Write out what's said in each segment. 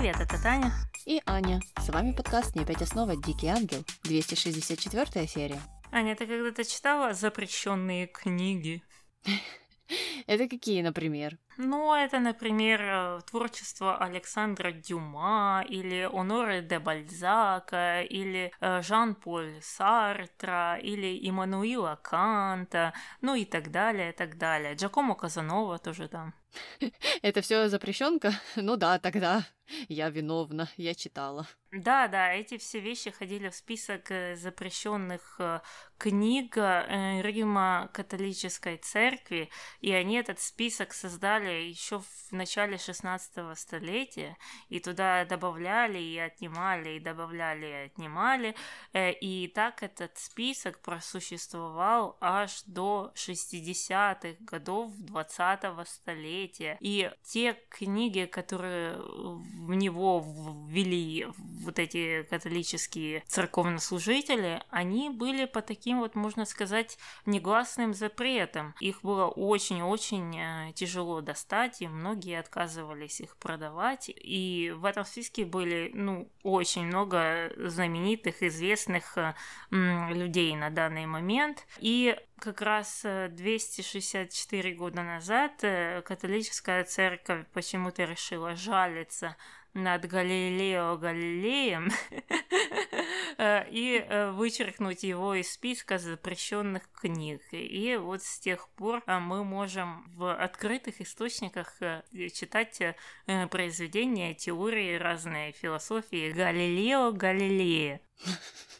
Привет, это Таня. И Аня. С вами подкаст «Не опять основа. Дикий ангел». 264 серия. Аня, ты когда-то читала запрещенные книги? Это какие, например? Ну, это, например, э, творчество Александра Дюма, или Оноре де Бальзака, или э, Жан-Поль Сартра, или Иммануила Канта, ну и так далее, и так далее. Джакомо Казанова тоже там. Это все запрещенка? Ну да, тогда я виновна, я читала. Да, да, эти все вещи ходили в список э, запрещенных э, книг э, Рима католической церкви, и они этот список создали еще в начале 16 столетия, и туда добавляли и отнимали, и добавляли и отнимали, и так этот список просуществовал аж до 60-х годов 20 столетия. И те книги, которые в него ввели вот эти католические церковнослужители, они были по таким вот, можно сказать, негласным запретам. Их было очень-очень э, тяжело достать, и многие отказывались их продавать. И в этом списке были, ну, очень много знаменитых, известных э, людей на данный момент. И как раз 264 э, года назад католическая церковь почему-то решила жалиться над Галилео Галилеем э, и э, вычеркнуть его из списка запрещенных книг. И вот с тех пор э, мы можем в открытых источниках читать произведения, теории разные, философии Галилео Галилея.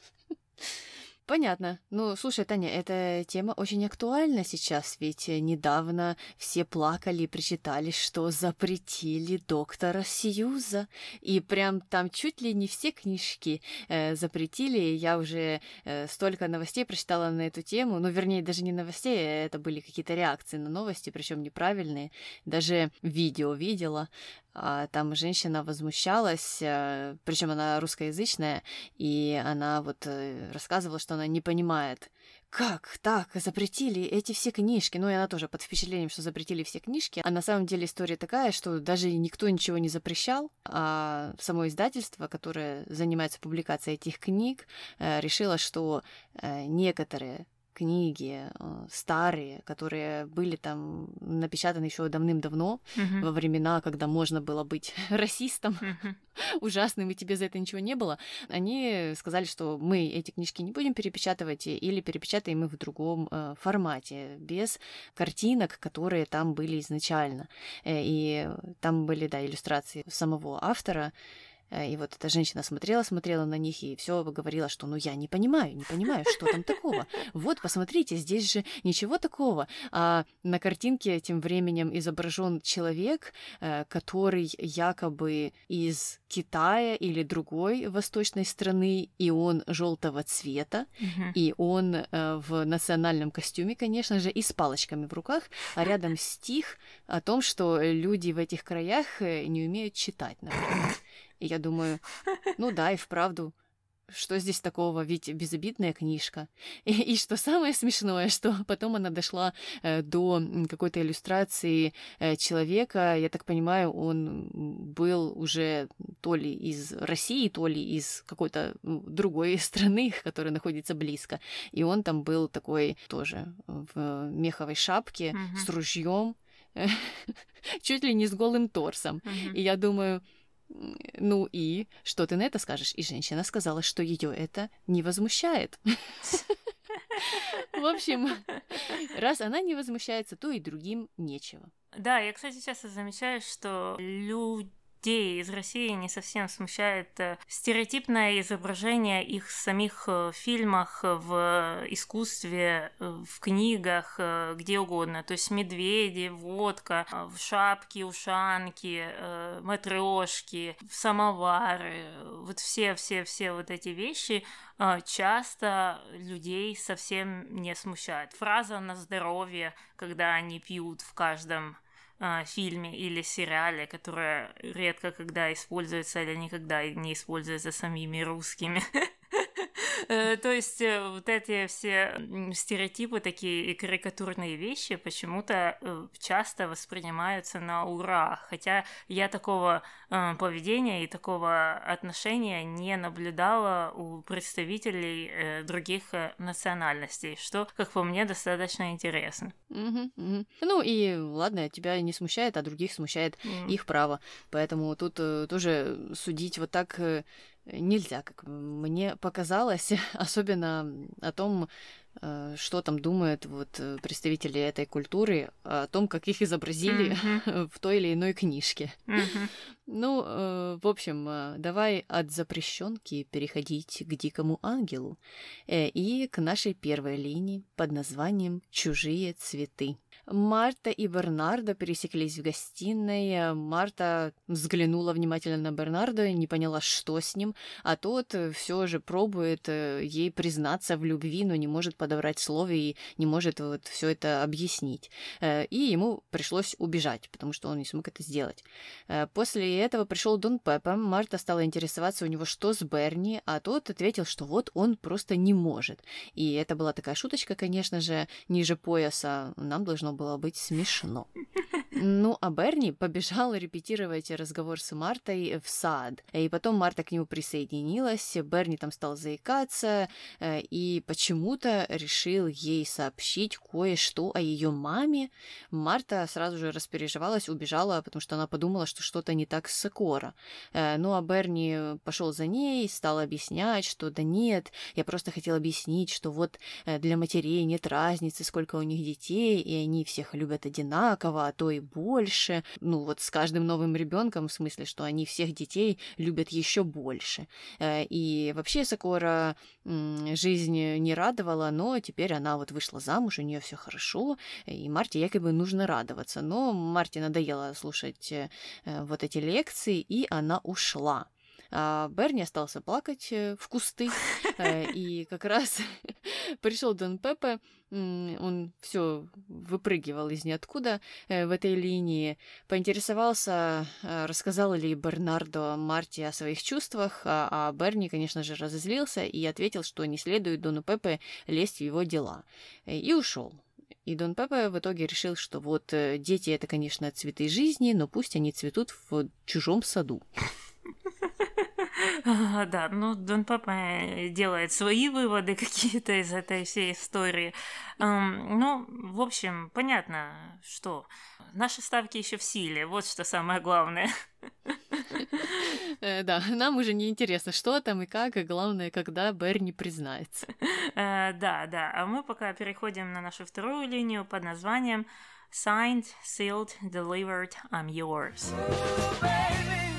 Понятно. Ну, слушай, Таня, эта тема очень актуальна сейчас, ведь недавно все плакали и причитали, что запретили доктора Сьюза. И прям там чуть ли не все книжки э, запретили. Я уже э, столько новостей прочитала на эту тему. Ну, вернее, даже не новостей, а это были какие-то реакции на новости, причем неправильные. Даже видео видела. А, там женщина возмущалась, э, причем она русскоязычная, и она вот э, рассказывала, что она не понимает, как так, запретили эти все книжки. Ну, и она тоже под впечатлением, что запретили все книжки. А на самом деле история такая, что даже никто ничего не запрещал, а само издательство, которое занимается публикацией этих книг, э, решило, что некоторые книги э, старые, которые были там напечатаны еще давным-давно, uh-huh. во времена, когда можно было быть расистом, uh-huh. ужасным, и тебе за это ничего не было, они сказали, что мы эти книжки не будем перепечатывать или перепечатаем их в другом э, формате, без картинок, которые там были изначально. Э, и там были, да, иллюстрации самого автора, Э, и вот эта женщина смотрела, смотрела на них и все говорила, что ну я не понимаю, не понимаю, что там такого. Вот, посмотрите, здесь же ничего такого. А на картинке тем временем изображен человек, э, который якобы из Китая или другой восточной страны, и он желтого цвета, uh-huh. и он э, в национальном костюме, конечно же, и с палочками в руках, а рядом стих о том, что люди в этих краях не умеют читать, например. И я думаю, ну да, и вправду, что здесь такого, ведь безобидная книжка. И, и что самое смешное, что потом она дошла э, до какой-то иллюстрации э, человека, я так понимаю, он был уже то ли из России, то ли из какой-то другой страны, которая находится близко. И он там был такой тоже в меховой шапке uh-huh. с ружьем, чуть ли не с голым торсом. Uh-huh. И я думаю, ну и что ты на это скажешь? И женщина сказала, что ее это не возмущает. В общем, раз она не возмущается, то и другим нечего. Да, я, кстати, часто замечаю, что люди людей из России не совсем смущает э, стереотипное изображение их в самих э, фильмах, в искусстве, э, в книгах, где угодно. То есть медведи, водка, в шапки, ушанки, матрешки, самовары, вот все-все-все вот эти вещи часто людей совсем не смущают. Фраза на здоровье, когда они пьют в каждом э, фильме или сериале, которое редко когда используется или никогда не используется самими русскими. Э, то есть э, вот эти все стереотипы, такие и карикатурные вещи почему-то э, часто воспринимаются на ура. Хотя я такого поведения и такого отношения не наблюдала у представителей других национальностей, что, как по мне, достаточно интересно. Ну и ладно, тебя не смущает, а других смущает их право. Поэтому тут тоже судить вот так нельзя, как мне показалось, особенно о том, что там думают вот э, представители этой культуры, о том, как их изобразили mm-hmm. в той или иной книжке. Mm-hmm. Ну, э, в общем, давай от запрещенки переходить к дикому ангелу и к нашей первой линии под названием «Чужие цветы». Марта и Бернардо пересеклись в гостиной. Марта взглянула внимательно на Бернардо и не поняла, что с ним, а тот все же пробует э, ей признаться в любви, но не может подобрать слово и не может вот все это объяснить. Э, и ему пришлось убежать, потому что он не смог это сделать. Э, после этого пришел Дон Пеппа. Марта стала интересоваться у него, что с Берни, а тот ответил, что вот он просто не может. И это была такая шуточка, конечно же, ниже пояса. Нам должно было быть смешно. Ну, а Берни побежал репетировать разговор с Мартой в сад. И потом Марта к нему присоединилась, Берни там стал заикаться э, и почему-то решил ей сообщить кое-что о ее маме. Марта сразу же распереживалась, убежала, потому что она подумала, что что-то не так с Кора. Э, ну, а Берни пошел за ней, стал объяснять, что да нет, я просто хотел объяснить, что вот э, для матерей нет разницы, сколько у них детей, и они всех любят одинаково, а то и больше. Ну, вот с каждым новым ребенком, в смысле, что они всех детей любят еще больше. Э, и вообще Сакора жизнь не радовала, но теперь она вот вышла замуж, у нее все хорошо, и Марте якобы нужно радоваться. Но Марте надоело слушать э, вот эти лекции, и она ушла. А Берни остался плакать э, в кусты, э, и как раз пришел Дон Пепе, он все выпрыгивал из ниоткуда э, в этой линии, поинтересовался, рассказал ли Бернардо Марти о своих чувствах, а, а Берни, конечно же, разозлился и ответил, что не следует Дону Пепе лезть в его дела, и ушел. И Дон Пепе в итоге решил, что вот дети это, конечно, цветы жизни, но пусть они цветут в чужом саду. Да, ну Дон Папа э, делает свои выводы какие-то из этой всей истории. Ну, в общем, понятно, что наши ставки еще в силе, вот что самое главное. Э, да, нам уже не интересно, что там и как, и главное, когда Берни признается. Э, да, да, а мы пока переходим на нашу вторую линию под названием Signed, Sealed, Delivered, I'm Yours. Oh,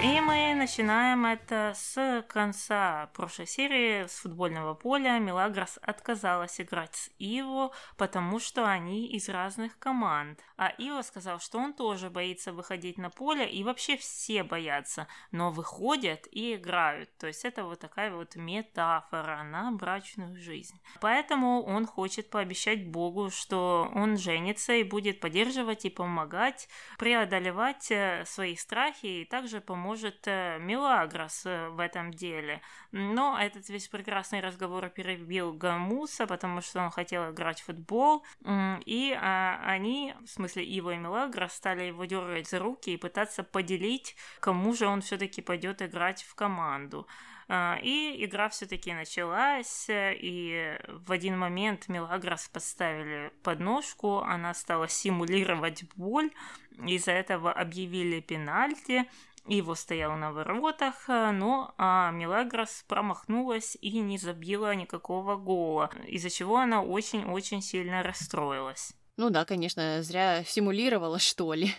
И мы начинаем это с конца прошлой серии с футбольного поля. Милагрос отказалась играть с Иво, потому что они из разных команд. А Иво сказал, что он тоже боится выходить на поле, и вообще все боятся, но выходят и играют. То есть это вот такая вот метафора на брачную жизнь. Поэтому он хочет пообещать Богу, что он женится и будет поддерживать и помогать преодолевать э, свои страхи и также поможет может э, Мелагрос э, в этом деле. Но этот весь прекрасный разговор перебил Гамуса, потому что он хотел играть в футбол, и а, они, в смысле Ива и Мелагрос, стали его дергать за руки и пытаться поделить, кому же он все-таки пойдет играть в команду. А, и игра все-таки началась, и в один момент Мелагрос подставили подножку, она стала симулировать боль, из-за этого объявили пенальти, его стоял на воротах, но а Мелагрос промахнулась и не забила никакого гола, из-за чего она очень-очень сильно расстроилась. Ну да, конечно, зря симулировала, что ли.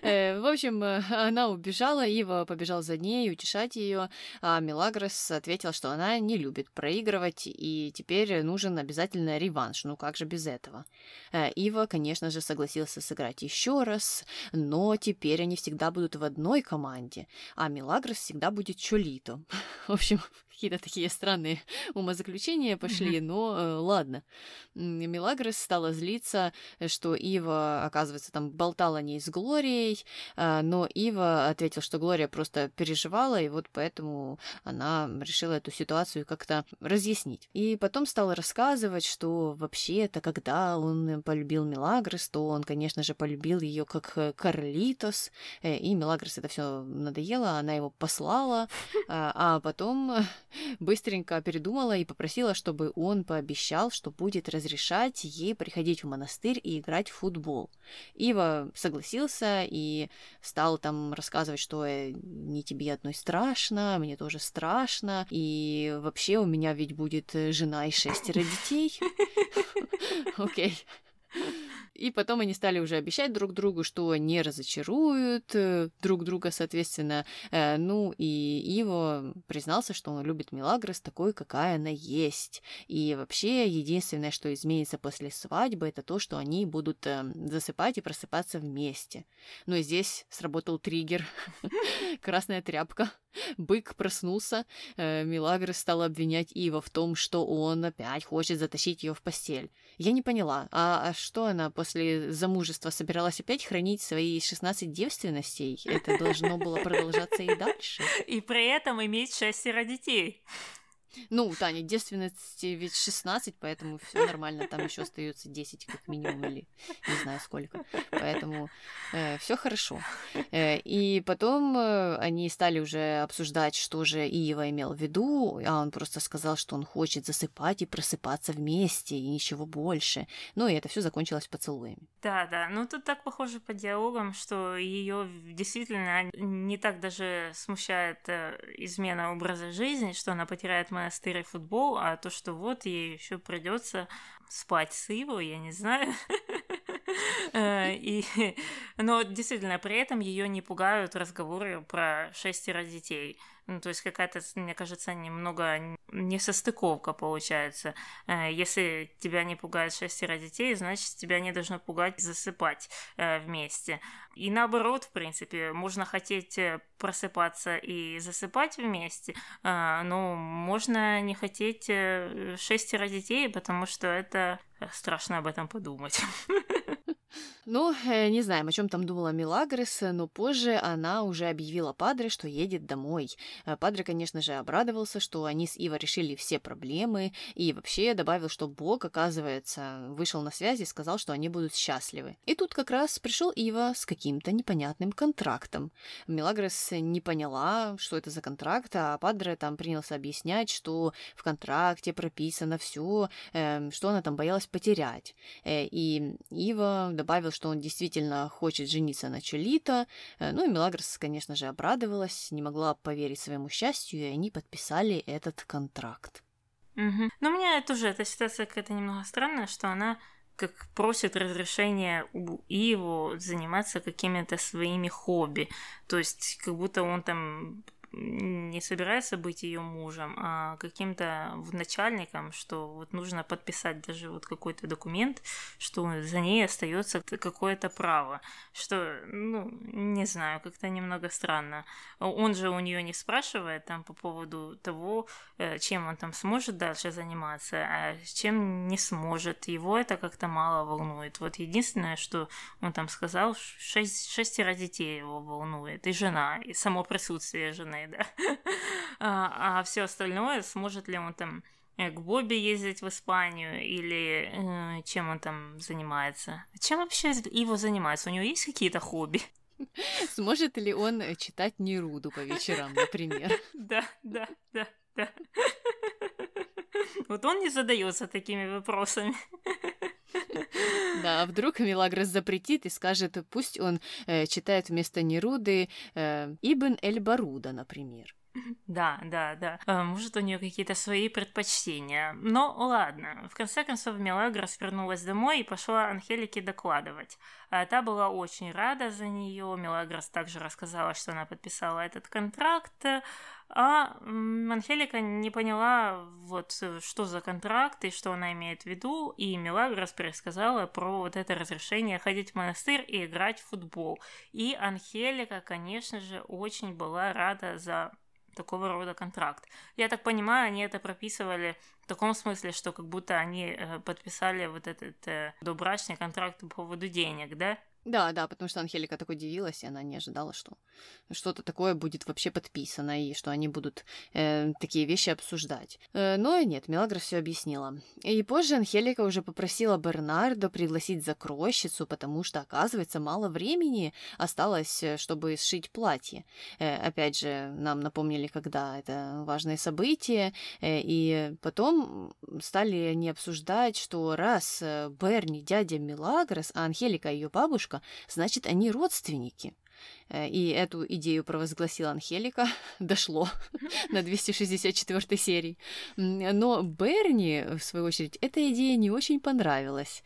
Э, в общем, э, она убежала, Ива побежал за ней утешать ее, а Мелагрос ответил, что она не любит проигрывать, и теперь нужен обязательно реванш. Ну как же без этого? Э, Ива, конечно же, согласился сыграть еще раз, но теперь они всегда будут в одной команде, а Мелагрос всегда будет Чолито. В общем, какие-то такие странные умозаключения пошли, но э, ладно. Мелагрос стала злиться, что Ива, оказывается, там болтала не с Глорией, э, но Ива ответил, что Глория просто переживала, и вот поэтому она решила эту ситуацию как-то разъяснить. И потом стала рассказывать, что вообще-то, когда он полюбил Мелагрос, то он, конечно же, полюбил ее как э, Карлитос, э, и Мелагрос это все надоело, она его послала, а, а потом быстренько передумала и попросила, чтобы он пообещал, что будет разрешать ей приходить в монастырь и играть в футбол. Ива согласился и стал там рассказывать, что э, не тебе одной страшно, мне тоже страшно, и вообще у меня ведь будет жена и шестеро детей. Окей. И потом они стали уже обещать друг другу, что не разочаруют э, друг друга, соответственно. Э, ну, и Иво признался, что он любит Милагрос такой, какая она есть. И вообще, единственное, что изменится после свадьбы, это то, что они будут э, засыпать и просыпаться вместе. Но здесь сработал триггер. Красная тряпка. Бык проснулся, э, Милагрос стала обвинять Ива в том, что он опять хочет затащить ее в постель. Я не поняла, а, а что она после замужества собиралась опять хранить свои 16 девственностей? Это должно было продолжаться и дальше. И при этом иметь шестеро детей. Ну, Таня, девственности ведь 16, поэтому все нормально, там еще остается 10 как минимум, или не знаю сколько. Поэтому э, все хорошо. Э, и потом э, они стали уже обсуждать, что же Иева имел в виду, а он просто сказал, что он хочет засыпать и просыпаться вместе, и ничего больше. Ну, и это все закончилось поцелуями. Да, да. Ну, тут так похоже по диалогам, что ее действительно не так даже смущает э, измена образа жизни, что она потеряет монастырь и футбол, а то, что вот ей еще придется спать с Иво, я не знаю. Э, и, но действительно, при этом ее не пугают разговоры про шестеро детей. Ну, то есть какая-то, мне кажется, немного несостыковка получается. Э, если тебя не пугает шестеро детей, значит, тебя не должно пугать засыпать э, вместе. И наоборот, в принципе, можно хотеть просыпаться и засыпать вместе, но можно не хотеть шестеро детей, потому что это страшно об этом подумать. Ну, э, не знаем, о чем там думала Милагрес, но позже она уже объявила Падре, что едет домой. Э, Падре, конечно же, обрадовался, что они с Ива решили все проблемы, и вообще добавил, что Бог, оказывается, вышел на связь и сказал, что они будут счастливы. И тут как раз пришел Ива с каким-то непонятным контрактом. Милагрес не поняла, что это за контракт, а Падре там принялся объяснять, что в контракте прописано все, эм, что она там боялась потерять. Э, и Ива добавил, что он действительно хочет жениться на Чолито. Э, ну и Мелагрос, конечно же, обрадовалась, не могла поверить своему счастью, и они подписали этот контракт. Угу. Но у меня тоже эта ситуация какая-то немного странная, что она как просит разрешения у Иву заниматься какими-то своими хобби. То есть, как будто он там не собирается быть ее мужем, а каким-то начальником, что вот нужно подписать даже вот какой-то документ, что за ней остается какое-то право, что, ну, не знаю, как-то немного странно. Он же у нее не спрашивает там по поводу того, э, чем он там сможет дальше заниматься, а чем не сможет. Его это как-то мало волнует. Вот единственное, что он там сказал, шесть, шестеро детей его волнует, и жена, и само присутствие жены да. А, а все остальное, сможет ли он там э, к Бобби ездить в Испанию или э, чем он там занимается? Чем вообще его занимается? У него есть какие-то хобби? Сможет ли он э, читать Неруду по вечерам, например? Да, да, да, да. Вот он не задается такими вопросами. Да, а вдруг Милагрос запретит и скажет, пусть он э, читает вместо Неруды э, Ибн Эль-Баруда, например. Да, да, да. А, может, у нее какие-то свои предпочтения. Но ладно. В конце концов, Мелагрос вернулась домой и пошла Анхелике докладывать. А та была очень рада за нее. Мелагрос также рассказала, что она подписала этот контракт. А Анхелика не поняла, вот что за контракт и что она имеет в виду, и Мелагрос пересказала про вот это разрешение ходить в монастырь и играть в футбол. И Анхелика, конечно же, очень была рада за такого рода контракт. Я так понимаю, они это прописывали в таком смысле, что как будто они э, подписали вот этот э, добрачный контракт по поводу денег, да? Да, да, потому что Анхелика так удивилась, и она не ожидала, что что-то такое будет вообще подписано, и что они будут э, такие вещи обсуждать. Э, но нет, Мелагра все объяснила. И позже Анхелика уже попросила Бернардо пригласить закройщицу, потому что, оказывается, мало времени осталось, э, чтобы сшить платье. Э, опять же, нам напомнили, когда это важное событие, э, и потом стали они обсуждать, что раз э, Берни дядя Мелагрос, а Анхелика ее бабушка, девушка, значит, они родственники. Э, и эту идею провозгласила Анхелика. Дошло на 264 серии. Но Берни, в свою очередь, эта идея не очень понравилась.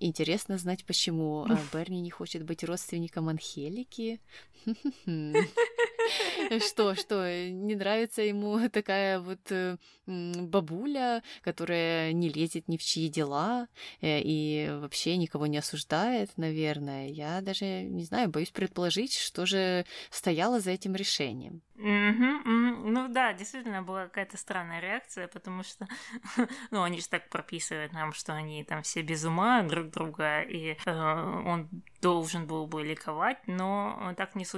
Интересно знать, почему а, Берни не хочет быть родственником Анхелики. Что, что, не нравится ему такая вот э, бабуля, которая не лезет ни в чьи дела э, и вообще никого не осуждает, наверное. Я даже не знаю, боюсь предположить, что же стояло за этим решением. Ну да, действительно была какая-то странная реакция, потому что, ну, они же так прописывают нам, что они там все без ума друг друга, и э, он должен был бы ликовать, но так не случилось,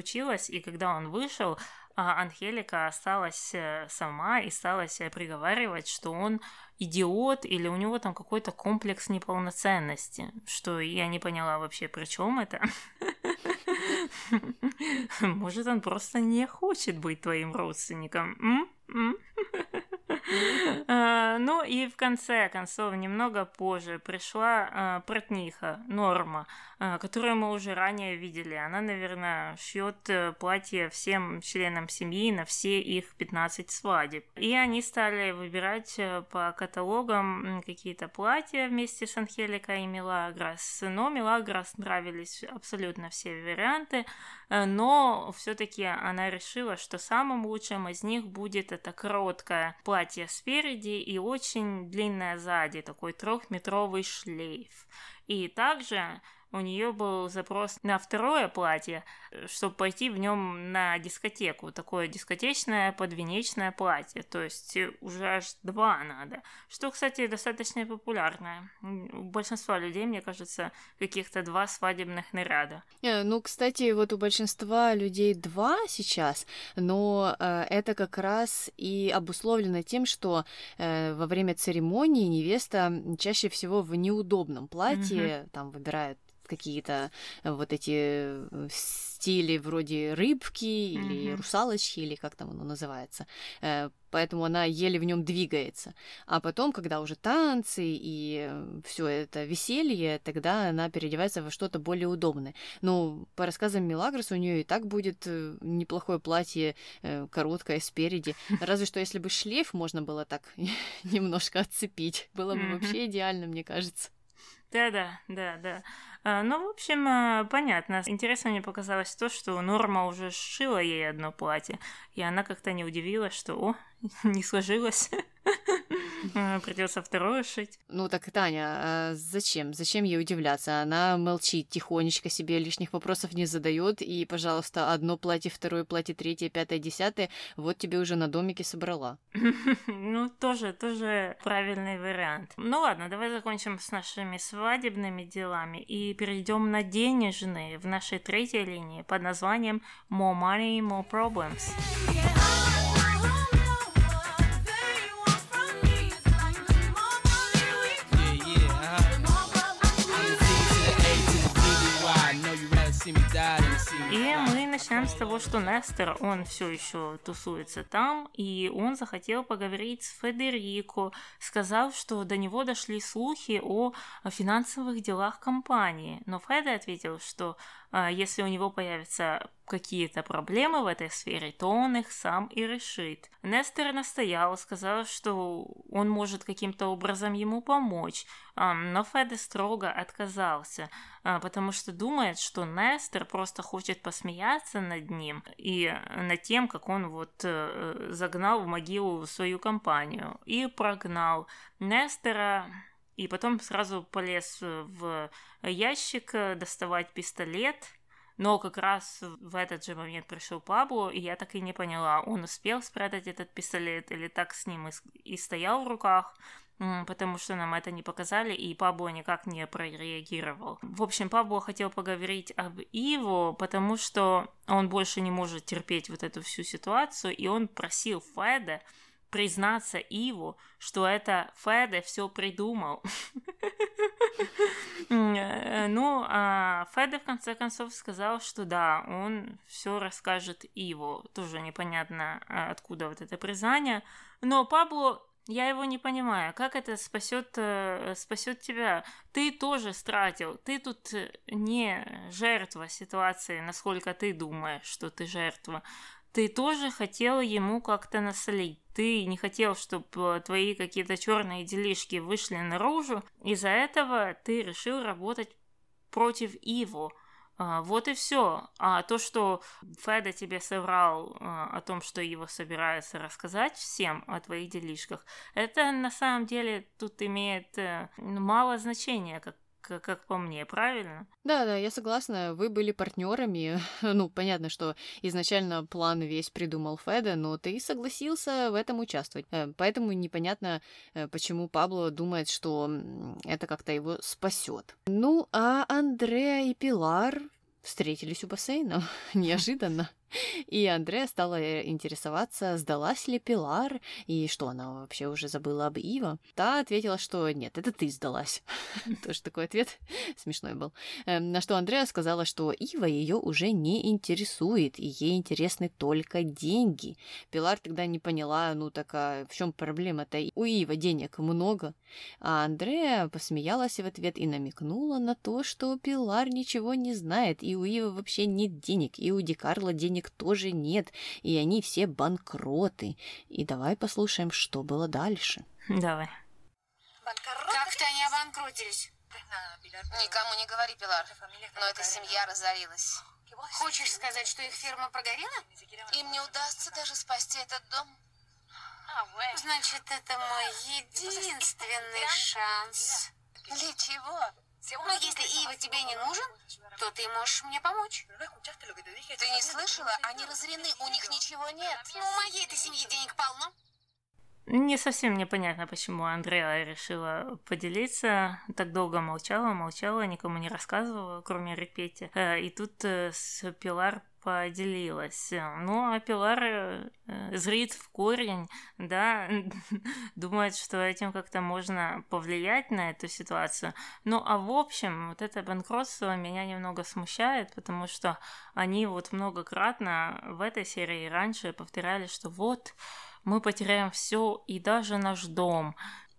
и когда он вышел, а Анхелика осталась э, сама и стала себя приговаривать, что он идиот или у него там какой-то комплекс неполноценности, что я не поняла вообще, при чем это. Может, он просто не хочет быть твоим родственником. А, ну и в конце концов, немного позже пришла а, портниха Норма, а, которую мы уже ранее видели. Она, наверное, шьет э, платье всем членам семьи на все их 15 свадеб. И они стали выбирать э, по каталогам какие-то платья вместе с Анхеликой и Милагрос. Но Милагрос нравились абсолютно все варианты, но все-таки она решила, что самым лучшим из них будет это короткое платье спереди и очень длинное сзади, такой трехметровый шлейф. И также у нее был запрос на второе платье, чтобы пойти в нем на дискотеку. Такое дискотечное подвенечное платье. То есть уже аж два надо. Что, кстати, достаточно популярное. У большинства людей, мне кажется, каких-то два свадебных наряда. Э, ну, кстати, вот у большинства людей два сейчас, но э, это как раз и обусловлено тем, что э, во время церемонии невеста чаще всего в неудобном платье, mm-hmm. там выбирает какие-то э, вот эти э, стили вроде рыбки или mm-hmm. русалочки, или как там оно называется. Э, поэтому она еле в нем двигается. А потом, когда уже танцы и все это веселье, тогда она переодевается во что-то более удобное. Ну, по рассказам Милагрос, у нее и так будет неплохое платье, короткое спереди. Разве что если бы шлейф можно было так немножко отцепить, было бы вообще идеально, мне кажется. Да-да, да-да. А, ну, в общем, а, понятно. Интересно мне показалось то, что Норма уже сшила ей одно платье, и она как-то не удивилась, что, о, не сложилось. Придется второе шить. Ну так, Таня, а зачем? Зачем ей удивляться? Она молчит, тихонечко себе лишних вопросов не задает, и, пожалуйста, одно платье, второе платье, третье, пятое, десятое, вот тебе уже на домике собрала. Ну, тоже, тоже правильный вариант. Ну ладно, давай закончим с нашими свадебными делами и перейдем на денежные в нашей третьей линии под названием More Money, More Problems. И начнем с того, что Нестер, он все еще тусуется там, и он захотел поговорить с Федерико, сказав, что до него дошли слухи о финансовых делах компании. Но Феде ответил, что если у него появятся какие-то проблемы в этой сфере, то он их сам и решит. Нестер настоял, сказал, что он может каким-то образом ему помочь, но Феде строго отказался, а, потому что думает, что Нестер просто хочет посмеяться над ним и над тем, как он вот э, загнал в могилу свою компанию и прогнал Нестера и потом сразу полез в ящик доставать пистолет, Но как раз в этот же момент пришел Пабло, и я так и не поняла, он успел спрятать этот пистолет или так с ним и, и стоял в руках, потому что нам это не показали, и Пабло никак не прореагировал. В общем, Пабло хотел поговорить об Иво, потому что он больше не может терпеть вот эту всю ситуацию, и он просил Феда признаться Иву, что это Феде все придумал. Э, ну, а Феде в конце концов сказал, что да, он все расскажет Иву. Тоже непонятно, а, откуда вот это признание. Но Пабло я его не понимаю. Как это спасет, э, спасет тебя? Ты тоже стратил. Ты тут не жертва ситуации, насколько ты думаешь, что ты жертва ты тоже хотел ему как-то насолить. Ты не хотел, чтобы твои какие-то черные делишки вышли наружу. Из-за этого ты решил работать против Иво. А, вот и все. А то, что Феда тебе соврал а, о том, что его собирается рассказать всем о твоих делишках, это на самом деле тут имеет э, мало значения, как как, как по мне, правильно? Да, да, я согласна. Вы были партнерами. ну, понятно, что изначально план весь придумал Феда, но ты согласился в этом участвовать. Э, поэтому непонятно, э, почему Пабло думает, что это как-то его спасет. Ну, а Андреа и Пилар встретились у бассейна. Неожиданно. И Андрея стала э, интересоваться, сдалась ли Пилар, и что она вообще уже забыла об Ива. Та ответила, что нет, это ты сдалась. Тоже такой ответ смешной был. Эм, на что Андрея сказала, что Ива ее уже не интересует, и ей интересны только деньги. Пилар тогда не поняла, ну так а в чем проблема-то? У Ива денег много. А Андрея посмеялась в ответ и намекнула на то, что Пилар ничего не знает, и у Ива вообще нет денег, и у Ди Карло денег денег тоже нет, и они все банкроты. И давай послушаем, что было дальше. Давай. Как-то они обанкротились. Никому не говори, Пилар, но эта семья разорилась. Хочешь сказать, что их фирма прогорела? Им не удастся даже спасти этот дом. Значит, это мой единственный шанс. Для чего? Но если Ива тебе не нужен, то ты можешь мне помочь. Ты не слышала? Они разорены, у них ничего нет. Ну, у моей-то семьи денег полно. Не совсем непонятно, почему Андреа решила поделиться. Так долго молчала, молчала, никому не рассказывала, кроме Репети. Э, и тут э, с Пилар поделилась. Ну, а Пилар э, зрит в корень, да, думает, что этим как-то можно повлиять на эту ситуацию. Ну, а в общем, вот это банкротство меня немного смущает, потому что они вот многократно в этой серии раньше повторяли, что вот мы потеряем все и даже наш дом.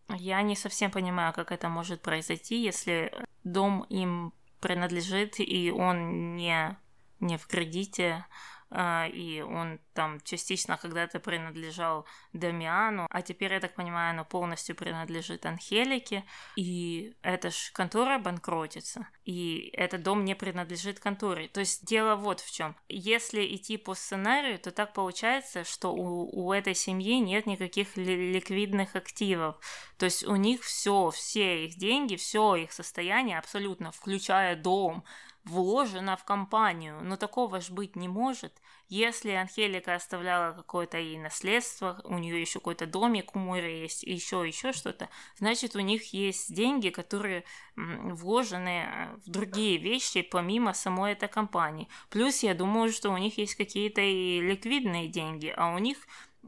Я не совсем понимаю, как это может произойти, если дом им принадлежит и он не не в кредите, а, и он там частично когда-то принадлежал Дамиану, а теперь, я так понимаю, оно полностью принадлежит Анхелике, и эта ж контора банкротится, и этот дом не принадлежит конторе. То есть дело вот в чем. Если идти по сценарию, то так получается, что у, у этой семьи нет никаких ли, ликвидных активов. То есть у них все, все их деньги, все их состояние абсолютно, включая дом, вложена в компанию, но такого ж быть не может. Если Анхелика оставляла какое-то ей наследство, у нее еще какой-то домик у моря есть, еще еще что-то, значит у них есть деньги, которые вложены э, в другие вещи помимо самой этой компании. Плюс я думаю, что у них есть какие-то и ликвидные деньги, а у них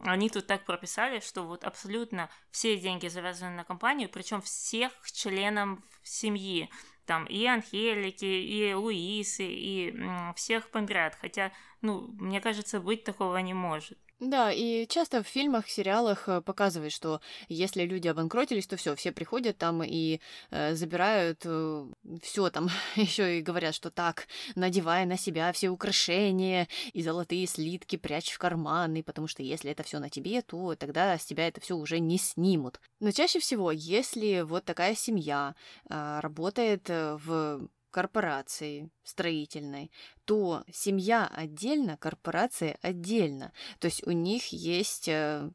они тут так прописали, что вот абсолютно все деньги завязаны на компанию, причем всех членов семьи там и Анхелики, и Луисы, и всех подряд. Хотя, ну, мне кажется, быть такого не может. Да, и часто в фильмах, сериалах э, показывают, что если люди обанкротились, то все, все приходят там и э, забирают э, все там, еще и говорят, что так, надевая на себя все украшения и золотые слитки прячь в карманы, потому что если это все на тебе, то тогда с тебя это все уже не снимут. Но чаще всего, если вот такая семья э, работает э, в корпорации строительной, то семья отдельно, корпорация отдельно. То есть у них есть э,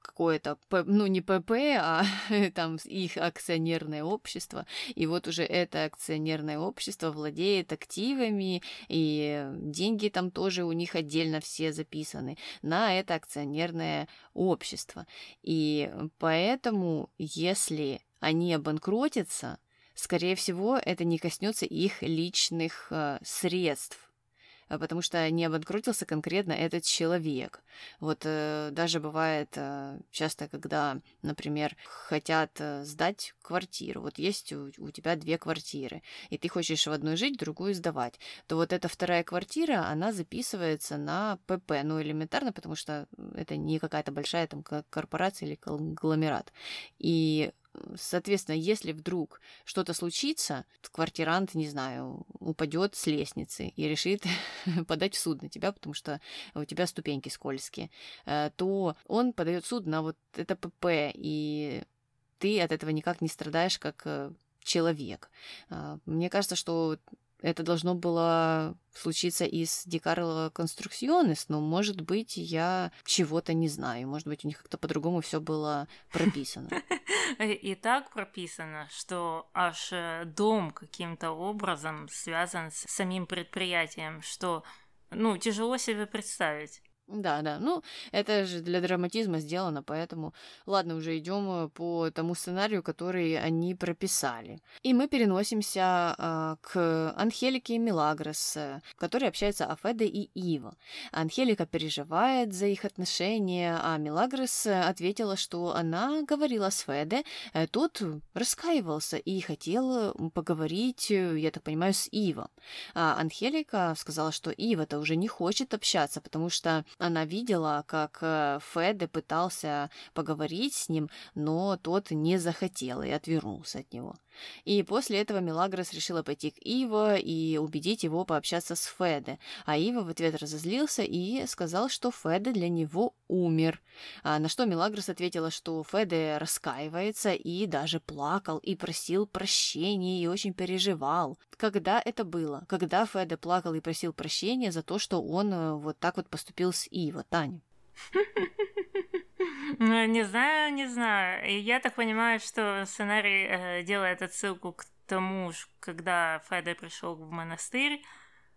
какое-то, ну не ПП, а там их акционерное общество. И вот уже это акционерное общество владеет активами, и деньги там тоже у них отдельно все записаны на это акционерное общество. И поэтому, если они обанкротятся, скорее всего, это не коснется их личных э, средств а, потому что не обанкротился конкретно этот человек. Вот э, даже бывает э, часто, когда, например, хотят э, сдать квартиру. Вот есть у, у тебя две квартиры, и ты хочешь в одной жить, другую сдавать. То вот эта вторая квартира, она записывается на ПП, ну элементарно, потому что это не какая-то большая там корпорация или конгломерат. И Соответственно, если вдруг что-то случится, квартирант, не знаю, упадет с лестницы и решит подать в суд на тебя, потому что у тебя ступеньки скользкие, э, то он подает суд на вот это ПП, и ты от этого никак не страдаешь как э, человек. А, мне кажется, что это должно было случиться из Дикарло Конструкционес, но, может быть, я чего-то не знаю. Может быть, у них как-то по-другому все было прописано. И так прописано, что аж э, дом каким-то образом связан с самим предприятием, что ну, тяжело себе представить. Да, да. Ну, это же для драматизма сделано, поэтому, ладно, уже идем э, по тому сценарию, который они прописали. И мы переносимся э, к Анхелике Милагрос, э, которые общаются о Феде и Иво. Анхелика переживает за их отношения, а Милагрос э, ответила, что она говорила с Феде, э, тот раскаивался и хотел поговорить, я так понимаю, с Иво. А Анхелика сказала, что Ива-то уже не хочет общаться, потому что она видела, как э, Феде пытался поговорить с ним, но тот не захотел и отвернулся от него. И после этого Мелагрос решила пойти к Иво и убедить его пообщаться с Феде. А Иво в ответ разозлился и сказал, что Феде для него умер. А на что Мелагрос ответила, что Феде раскаивается и даже плакал и просил прощения и очень переживал. Когда это было? Когда Феде плакал и просил прощения за то, что он э, вот так вот поступил с Иво, Таня? Ну, не знаю, не знаю. Я так понимаю, что сценарий э, делает отсылку к тому, когда Феда пришел в монастырь,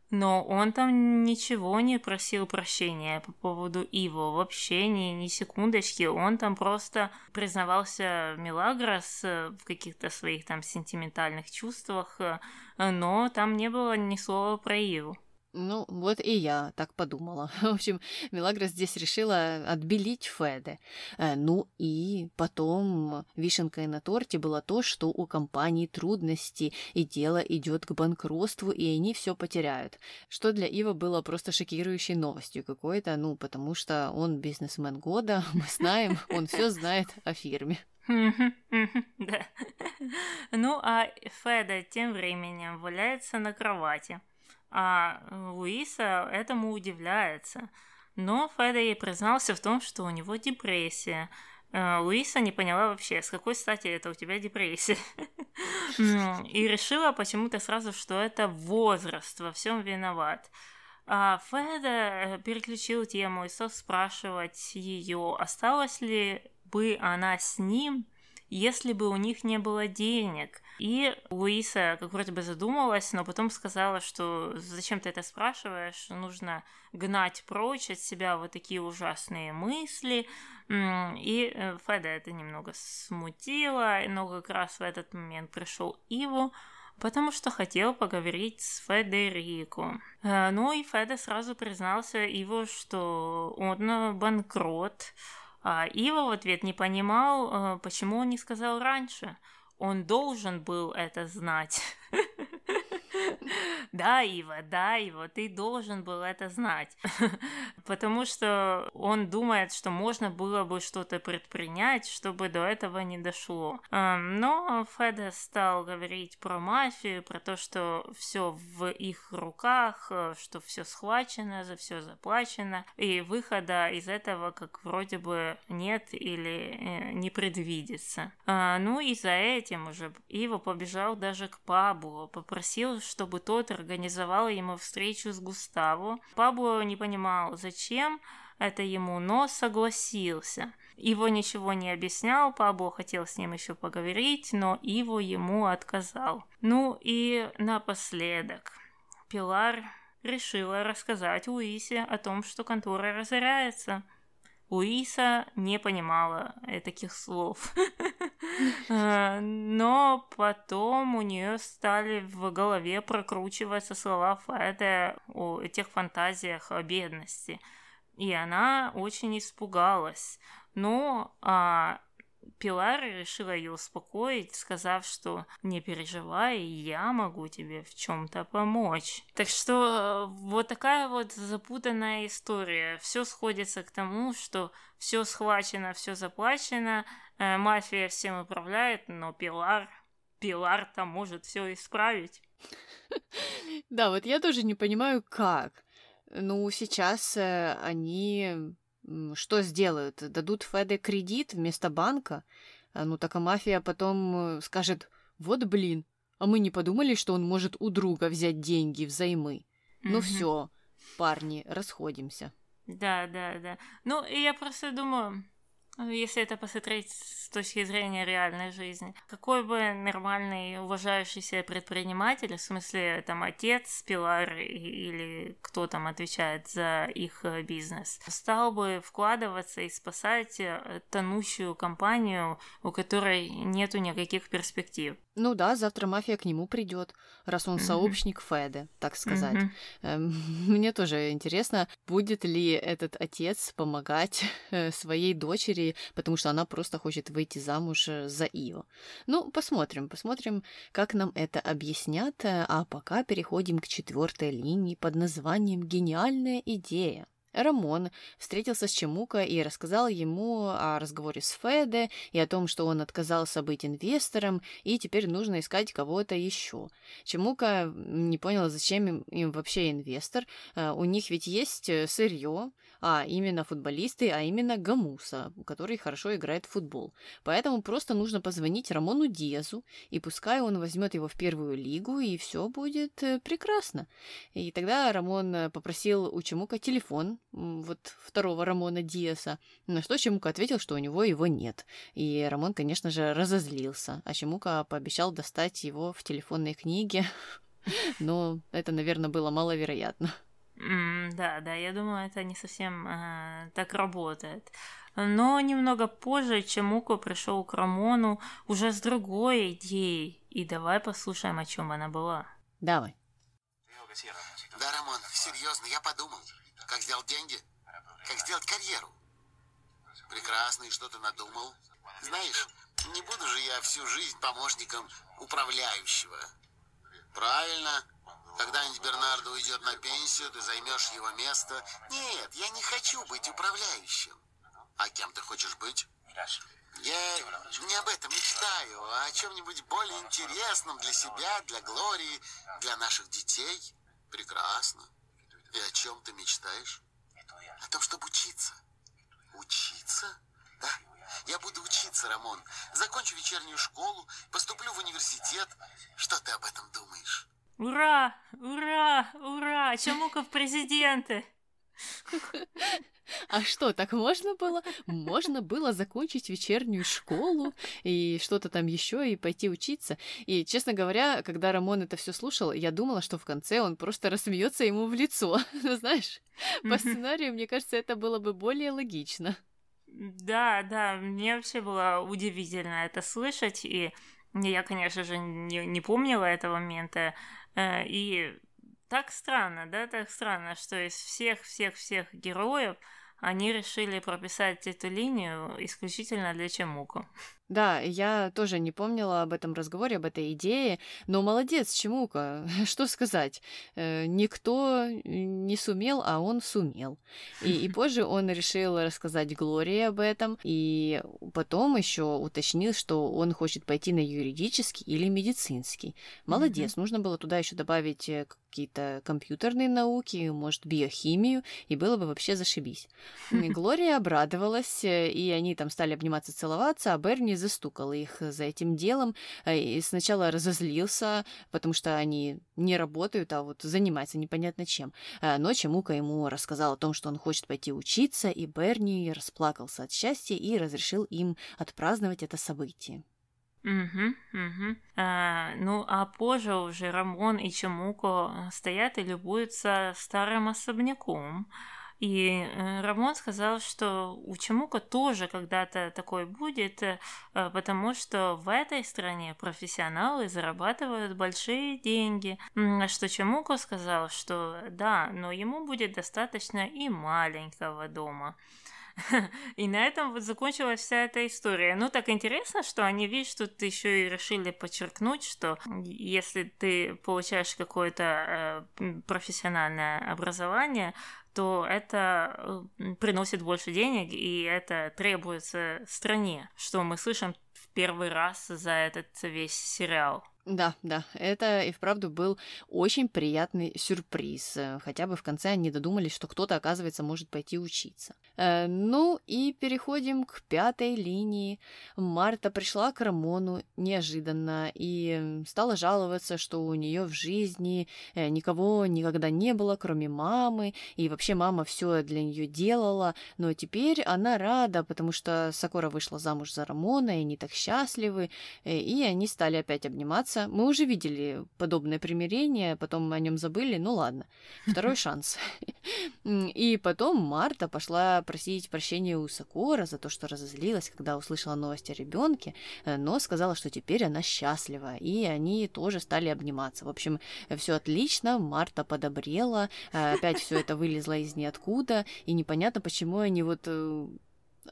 но он там ничего не просил прощения по поводу Иво, вообще ни, ни секундочки. Он там просто признавался Мелагрос э, в каких-то своих там сентиментальных чувствах, э, но там не было ни слова про Иву. Ну, вот и я так подумала. В общем, Мелагра здесь решила отбелить Феде. Э, ну и потом вишенкой на торте было то, что у компании трудности, и дело идет к банкротству, и они все потеряют. Что для Ива было просто шокирующей новостью какой-то, ну, потому что он бизнесмен года, мы знаем, он все знает о фирме. Да. Ну, а Феда тем временем валяется на кровати а Луиса этому удивляется. Но Феда ей признался в том, что у него депрессия. Э, Луиса не поняла вообще, с какой стати это у тебя депрессия. И решила почему-то сразу, что это возраст во всем виноват. А Феда э, переключил тему и стал спрашивать ее, осталась ли бы она с ним, если бы у них не было денег. И Луиса как вроде бы задумалась, но потом сказала, что зачем ты это спрашиваешь, нужно гнать прочь от себя вот такие ужасные мысли. И э, Феда это немного смутило, но как раз в этот момент пришел Иву, потому что хотел поговорить с Федерико. Э, ну и Феда сразу признался Иву, что он банкрот, а Ива в ответ не понимал, э, почему он не сказал раньше. Он должен был это знать. Да, Ива, да, Ива, ты должен был это знать. Потому что он думает, что можно было бы что-то предпринять, чтобы до этого не дошло. Но Феда стал говорить про мафию, про то, что все в их руках, э, что все схвачено, за все заплачено, и выхода из этого как вроде бы нет или э, не предвидится. А, ну и за этим уже Ива побежал даже к Пабло, попросил, чтобы тот организовал ему встречу с Густаво. Пабло не понимал, зачем, это ему, но согласился. Иво ничего не объяснял, Пабло хотел с ним еще поговорить, но Иво ему отказал. Ну и напоследок. Пилар решила рассказать Луисе о том, что контора разоряется. Луиса не понимала таких слов. Э, но потом у нее стали в голове прокручиваться слова Феда о этих фантазиях о бедности. И она очень испугалась. Но а, Пилар решила ее успокоить, сказав, что не переживай, я могу тебе в чем-то помочь. Так что э, вот такая вот запутанная история. Все сходится к тому, что все схвачено, все заплачено, э, мафия всем управляет, но Пилар, Пилар там может все исправить. Да, вот я тоже не понимаю, как. Ну, сейчас э, они что сделают? Дадут Феде кредит вместо банка? А, ну так а мафия потом э, скажет, вот блин, а мы не подумали, что он может у друга взять деньги взаймы. Ну все, парни, расходимся. Да, да, да. Ну, я просто думаю, если это посмотреть с точки зрения реальной жизни. Какой бы нормальный, уважающийся предприниматель, в смысле там отец Пилар или кто там отвечает за их э, бизнес, стал бы вкладываться и спасать э, тонущую компанию, у которой нету никаких перспектив. Ну да, завтра мафия к нему придет, раз он mm-hmm. сообщник Феды, так сказать. Mm-hmm. Мне тоже интересно, будет ли этот отец помогать э, своей дочери, потому что она просто хочет выйти замуж э, за Ио. Ну, посмотрим, посмотрим, как нам это объяснят. А пока переходим к четвертой линии под названием «Гениальная идея». Рамон встретился с Чемука и рассказал ему о разговоре с Феде и о том, что он отказался быть инвестором, и теперь нужно искать кого-то еще. Чемука не понял, зачем им, вообще инвестор. Э, у них ведь есть э, сырье, а именно футболисты, а именно Гамуса, который хорошо играет в футбол. Поэтому просто нужно позвонить Рамону Диазу, и пускай он возьмет его в первую лигу, и все будет э, прекрасно. И тогда Рамон попросил у Чемука телефон, вот второго Рамона Диаса, на что Чемука ответил, что у него его нет. И Рамон, конечно же, разозлился, а Чемука пообещал достать его в телефонной книге, но это, наверное, было маловероятно. Mm, да, да, я думаю, это не совсем э, так работает. Но немного позже Чемуко пришел к Рамону уже с другой идеей. И давай послушаем, о чем она была. Давай. Да, Рамон, серьезно, я подумал. Как сделать деньги? Как сделать карьеру? Прекрасно, и что ты надумал? Знаешь, не буду же я всю жизнь помощником управляющего. Правильно. Когда-нибудь Бернардо уйдет на пенсию, ты займешь его место. Нет, я не хочу быть управляющим. А кем ты хочешь быть? Я не об этом мечтаю, а о чем-нибудь более интересном для себя, для Глории, для наших детей. Прекрасно. И о чем ты мечтаешь? О том, чтобы учиться. Учиться? Да. Я буду учиться, Рамон. Закончу вечернюю школу, поступлю в университет. Что ты об этом думаешь? Ура! Ура! Ура! Чемука в президенты! А что, так можно было? Можно было закончить вечернюю школу и что-то там еще и пойти учиться. И, честно говоря, когда Рамон это все слушал, я думала, что в конце он просто рассмеется ему в лицо. Ну, знаешь, по сценарию, мне кажется, это было бы более логично. Да, да, мне вообще было удивительно это слышать, и я, конечно же, не, не помнила этого момента, э, и так странно, да, так странно, что из всех-всех-всех героев они решили прописать эту линию исключительно для Чемуку. Да, я тоже не помнила об этом разговоре, об этой идее, но молодец, Чемука, что сказать. Э, никто не сумел, а он сумел. И, и позже он решил рассказать Глории об этом, и потом еще уточнил, что он хочет пойти на юридический или медицинский. Молодец, нужно было туда еще добавить э, какие-то компьютерные науки, может, биохимию, и было бы вообще зашибись. Глория обрадовалась, э, и они там стали обниматься, целоваться, а Берни застукал их за этим делом, э, и сначала разозлился, потому что они не работают, а вот занимаются непонятно чем. Э, но Чемука ему рассказал о том, что он хочет пойти учиться, и Берни расплакался от счастья и разрешил им отпраздновать это событие. Угу, угу. А, ну, а позже уже Рамон и Чемуко стоят и любуются старым особняком. И э, Рамон сказал, что у Чемука тоже когда-то такой будет, э, потому что в этой стране профессионалы зарабатывают большие деньги. Что Чемуко сказал, что да, но ему будет достаточно и маленького дома. И на этом вот закончилась вся эта история. Ну, так интересно, что они, видишь, тут еще и решили подчеркнуть, что если ты получаешь какое-то э, профессиональное образование, то это э, приносит больше денег, и это требуется стране, что мы слышим в первый раз за этот весь сериал. Да, да, это и вправду был очень приятный сюрприз. Э, хотя бы в конце они додумались, что кто-то, оказывается, может пойти учиться. Э, ну и переходим к пятой линии. Марта пришла к Рамону неожиданно и стала жаловаться, что у нее в жизни э, никого никогда не было, кроме мамы, и вообще мама все для нее делала, но теперь она рада, потому что Сакора вышла замуж за Рамона, и они так счастливы, и они стали опять обниматься примириться. Мы уже видели подобное примирение, потом о нем забыли, ну ладно. Второй шанс. И потом Марта пошла просить прощения у Сакора за то, что разозлилась, когда услышала новость о ребенке, э, но сказала, что теперь она счастлива, и они тоже стали обниматься. В общем, все отлично, Марта подобрела, э, опять все это вылезло из ниоткуда, и непонятно, почему они вот э,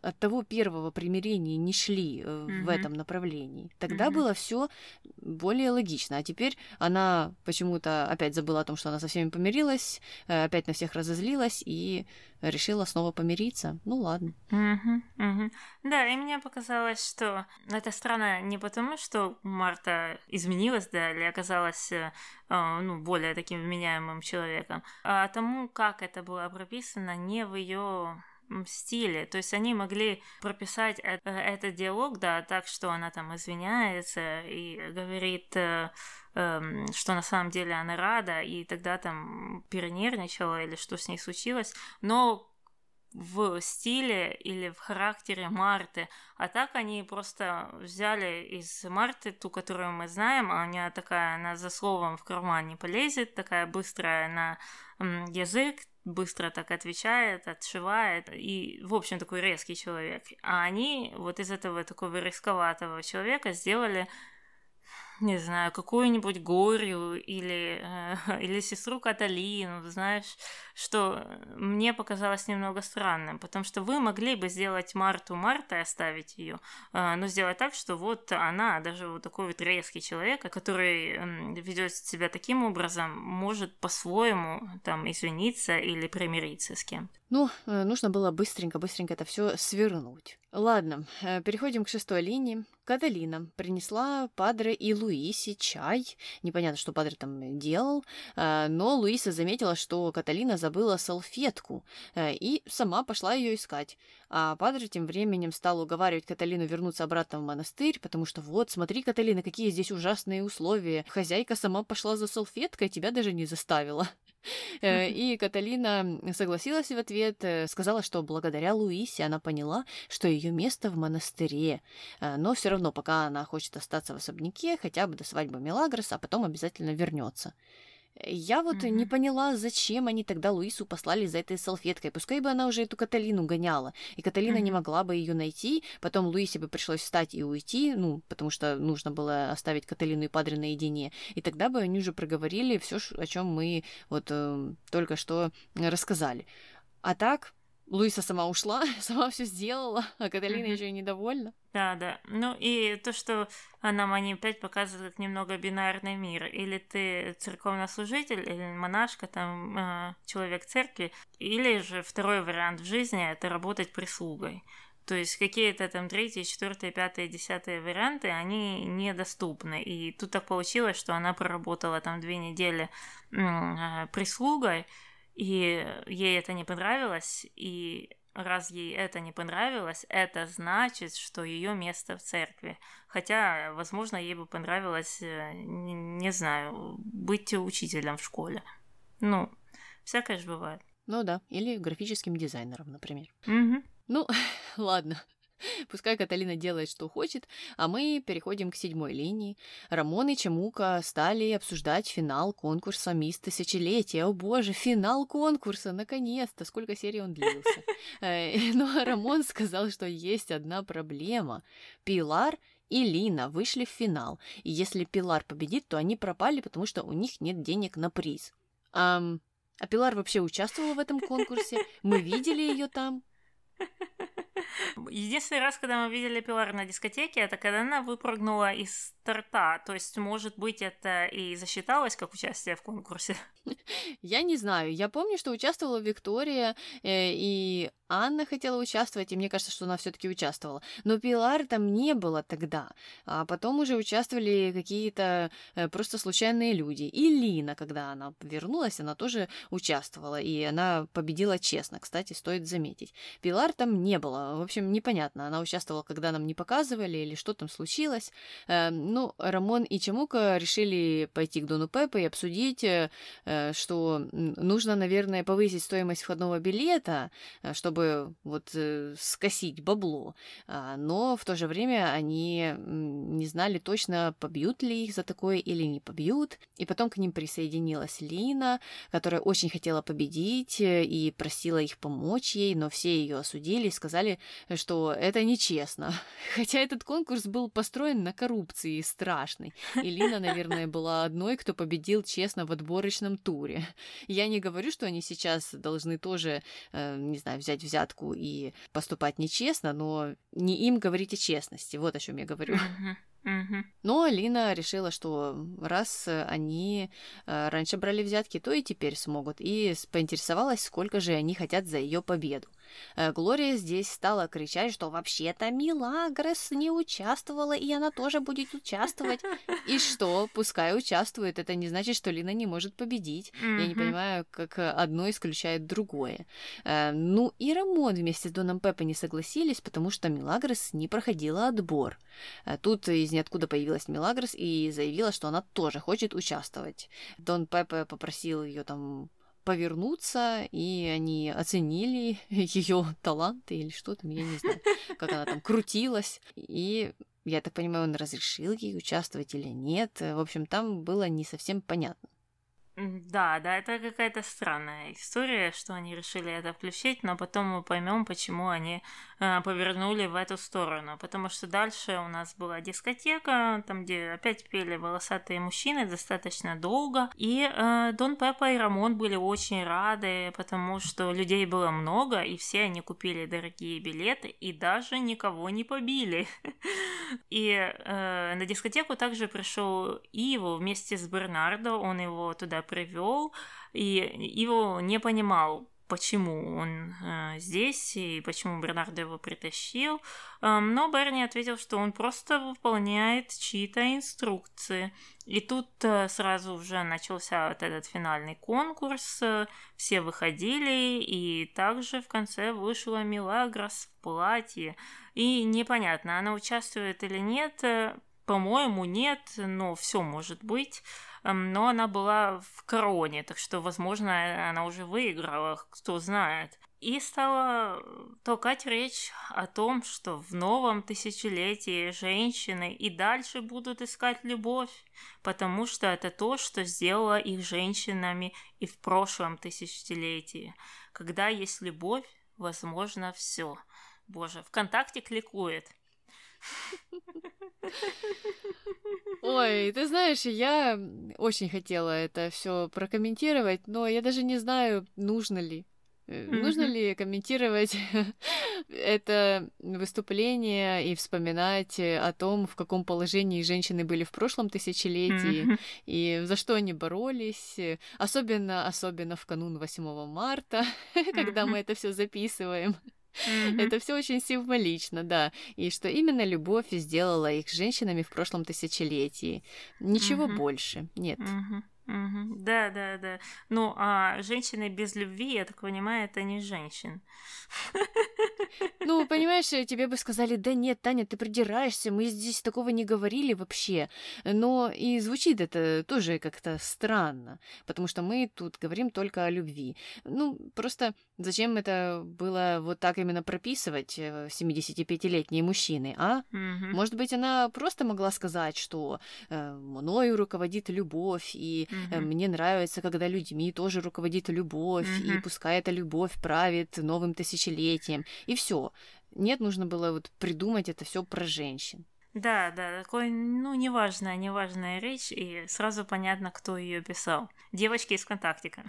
от того первого примирения не шли mm-hmm. в этом направлении, тогда mm-hmm. было все более логично. А теперь она почему-то опять забыла о том, что она со всеми помирилась, э, опять на всех разозлилась и решила снова помириться. Ну ладно. Mm-hmm. Mm-hmm. Да, и мне показалось, что эта страна не потому, что Марта изменилась, да, или оказалась э, ну, более таким вменяемым человеком, а тому, как это было прописано не в ее стиле. То есть они могли прописать э, этот диалог, да, так, что она там извиняется и говорит, э, эм, что на самом деле она рада, и тогда там перенервничала или что с ней случилось, но в стиле или в характере Марты. А так они просто взяли из Марты ту, которую мы знаем, а она такая, она за словом в карман не полезет, такая быстрая на язык, быстро так отвечает, отшивает, и, в общем, такой резкий человек. А они вот из этого такого рисковатого человека сделали не знаю, какую-нибудь Горю или, э, или сестру Каталину, знаешь, что мне показалось немного странным, потому что вы могли бы сделать Марту Мартой, оставить ее, э, но сделать так, что вот она, даже вот такой вот резкий человек, который ведет себя таким образом, может по-своему там извиниться или примириться с кем-то. Ну, э, нужно было быстренько-быстренько это все свернуть. Ладно, э, переходим к шестой линии. Каталина принесла Падре и Луисе чай. Непонятно, что Падре там делал, э, но Луиса заметила, что Каталина забыла салфетку и сама пошла ее искать. А Падре тем временем стал уговаривать Каталину вернуться обратно в монастырь, потому что вот, смотри, Каталина, какие здесь ужасные условия. Хозяйка сама пошла за салфеткой, тебя даже не заставила. Э, и Каталина согласилась в ответ, э, сказала, что благодаря Луисе она поняла, что ее место в монастыре. Э, но все равно, пока она хочет остаться в особняке, хотя бы до свадьбы Мелагрос, а потом обязательно вернется. Я вот mm-hmm. не поняла, зачем они тогда Луису послали за этой салфеткой. Пускай бы она уже эту Каталину гоняла, и Каталина mm-hmm. не могла бы ее найти, потом Луисе бы пришлось встать и уйти, ну, потому что нужно было оставить Каталину и Падре наедине, и тогда бы они уже проговорили все, о чем мы вот э, только что рассказали. А так, Луиса сама ушла, сама все сделала, а Каталина mm-hmm. еще и недовольна. Да, да. Ну и то, что нам они опять показывают как немного бинарный мир. Или ты церковнослужитель, или монашка, там, э, человек церкви, или же второй вариант в жизни это работать прислугой. То есть какие-то там третьи, четвертые, пятые, десятые варианты, они недоступны. И тут так получилось, что она проработала там две недели э, прислугой, и ей это не понравилось, и раз ей это не понравилось, это значит, что ее место в церкви. Хотя, возможно, ей бы понравилось, э, не, не знаю, быть учителем в школе. Ну, всякое же бывает. Ну да, или графическим дизайнером, например. Угу. Ну, ладно. Пускай Каталина делает, что хочет, а мы переходим к седьмой линии. Рамон и Чамука стали обсуждать финал конкурса «Мисс Тысячелетия». О боже, финал конкурса, наконец-то! Сколько серий он длился. Э, но Рамон сказал, что есть одна проблема. Пилар и Лина вышли в финал, и если Пилар победит, то они пропали, потому что у них нет денег на приз. А, а Пилар вообще участвовала в этом конкурсе? Мы видели ее там? Единственный раз, когда мы видели Пилар на дискотеке, это когда она выпрыгнула из торта. То есть, может быть, это и засчиталось как участие в конкурсе? Я не знаю. Я помню, что участвовала Виктория, э, и Анна хотела участвовать, и мне кажется, что она все-таки участвовала. Но Пилар там не было тогда. А потом уже участвовали какие-то э, просто случайные люди. И Лина, когда она вернулась, она тоже участвовала, и она победила честно, кстати, стоит заметить. Пилар там не было. В общем, непонятно, она участвовала, когда нам не показывали, или что там случилось. Э, ну, Рамон и Чамука решили пойти к Дону Пеппе и обсудить, э, что нужно, наверное, повысить стоимость входного билета, чтобы вот э, скосить бабло, а, но в то же время они не знали точно, побьют ли их за такое или не побьют. И потом к ним присоединилась Лина, которая очень хотела победить э, и просила их помочь ей, но все ее осудили и сказали, что это нечестно. Хотя этот конкурс был построен на коррупции страшной. И Лина, наверное, была одной, кто победил честно в отборочном туре. Я не говорю, что они сейчас должны тоже, э, не знаю, взять взятку и поступать нечестно, но не им говорить о честности. Вот о чем я говорю. Угу. Но Алина решила, что раз они э, раньше брали взятки, то и теперь смогут, и поинтересовалась, сколько же они хотят за ее победу. Э, Глория здесь стала кричать, что вообще-то Милагрос не участвовала, и она тоже будет участвовать. И что, пускай участвует, это не значит, что Лина не может победить. Я не понимаю, как одно исключает другое. Э, ну и Рамон вместе с Доном Пеппа не согласились, потому что Милагрос не проходила отбор. Тут из ниоткуда появилась Милагрос и заявила, что она тоже хочет участвовать. Дон Пеппе попросил ее там повернуться, и они оценили ее таланты или что там, я не знаю, как она там крутилась. И я так понимаю, он разрешил ей участвовать или нет. В общем, там было не совсем понятно. Да, да, это какая-то странная история, что они решили это включить, но потом мы поймем, почему они э, повернули в эту сторону. Потому что дальше у нас была дискотека, там, где опять пели волосатые мужчины достаточно долго. И э, Дон Пеппа и Рамон были очень рады, потому что людей было много, и все они купили дорогие билеты и даже никого не побили. И э, на дискотеку также пришел Иво вместе с Бернардо, он его туда привел, и его не понимал, почему он э, здесь и почему Бернардо его притащил. Э, но Берни ответил, что он просто выполняет чьи-то инструкции. И тут э, сразу уже начался вот этот финальный конкурс. Э, все выходили, и также в конце вышла Милагрос в платье. И непонятно, она участвует или нет. По-моему, нет, но все может быть. Но она была в короне, так что, возможно, она уже выиграла, кто знает. И стала толкать речь о том, что в новом тысячелетии женщины и дальше будут искать любовь, потому что это то, что сделало их женщинами и в прошлом тысячелетии. Когда есть любовь, возможно все. Боже, ВКонтакте кликует. Ой, ты знаешь, я очень хотела это все прокомментировать, но я даже не знаю, нужно ли. Mm-hmm. Нужно ли комментировать это выступление и вспоминать о том, в каком положении женщины были в прошлом тысячелетии mm-hmm. и за что они боролись, особенно, особенно в канун 8 марта, mm-hmm. когда мы это все записываем. Это все очень символично, да. И что именно любовь сделала их женщинами в прошлом тысячелетии. Ничего больше. Нет. Угу. Да, да, да. Ну, а женщины без любви, я так понимаю, это не женщин. Ну, понимаешь, тебе бы сказали, да нет, Таня, ты придираешься, мы здесь такого не говорили вообще. Но и звучит это тоже как-то странно, потому что мы тут говорим только о любви. Ну, просто зачем это было вот так именно прописывать 75-летние э, мужчины, а? Угу. Может быть, она просто могла сказать, что э, мною руководит любовь, и угу. мне нравится, когда людьми тоже руководит любовь, угу. и пускай эта любовь правит новым тысячелетием, и все. Нет, нужно было вот придумать это все про женщин. Да, да, такой, ну, неважная, неважная речь, и сразу понятно, кто ее писал. Девочки из ВКонтактика.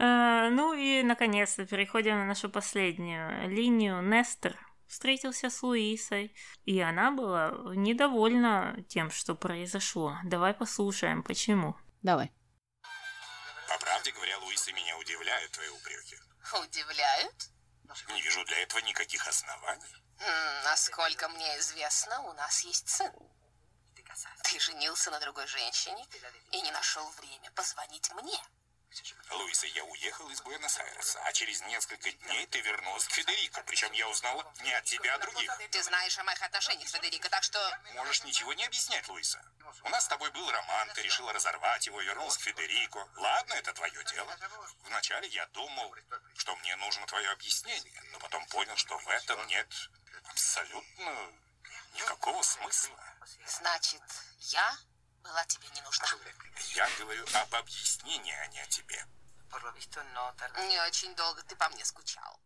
А, ну и, наконец-то, переходим на нашу последнюю линию. Нестер встретился с Луисой, и она была недовольна тем, что произошло. Давай послушаем, почему. Давай. По правде говоря, Луиса, меня удивляют твои упреки. Удивляют? Не вижу для этого никаких оснований. Насколько мне известно, у нас есть сын. Ты женился на другой женщине и не нашел время позвонить мне. Луиса, я уехал из Буэнос-Айреса, а через несколько дней ты вернулась к Федерико. Причем я узнала не от тебя, а других. Ты знаешь о моих отношениях с Федерико, так что... Можешь ничего не объяснять, Луиса. У нас с тобой был роман, ты решила разорвать его, вернулась к Федерико. Ладно, это твое дело. Вначале я думал, что мне нужно твое объяснение, но потом понял, что в этом нет абсолютно никакого смысла. Значит, я была тебе не нужна. Я говорю об объяснении, а не о тебе. Не очень долго ты по мне скучал.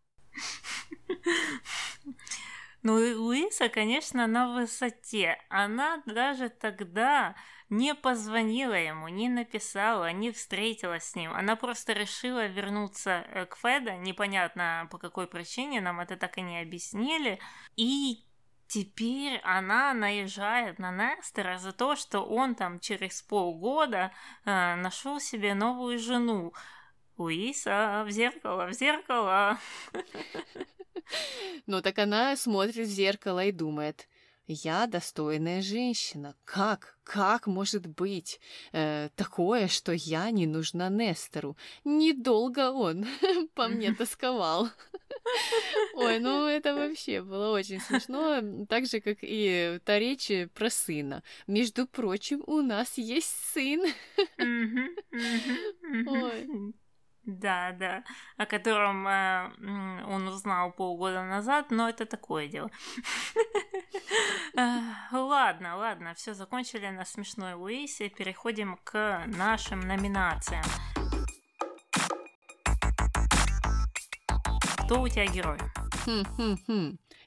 Ну, Луиса, конечно, на высоте. Она даже тогда не позвонила ему, не написала, не встретилась с ним. Она просто решила вернуться э, к Феда, непонятно по какой причине, нам это так и не объяснили. И Теперь она наезжает на Нестера за то, что он там через полгода э, нашел себе новую жену. Луиса, в зеркало, в зеркало. Ну так она смотрит в зеркало и думает, я достойная женщина. Как, как может быть э, такое, что я не нужна Нестору? Недолго он по мне тосковал. Ой, ну это вообще было очень смешно, так же, как и та речь про сына. Между прочим, у нас есть сын. Ой. Да, да, о котором э, он узнал полгода назад, но это такое дело. Ладно, ладно, все закончили на смешной Луисе, переходим к нашим номинациям. Кто у тебя герой?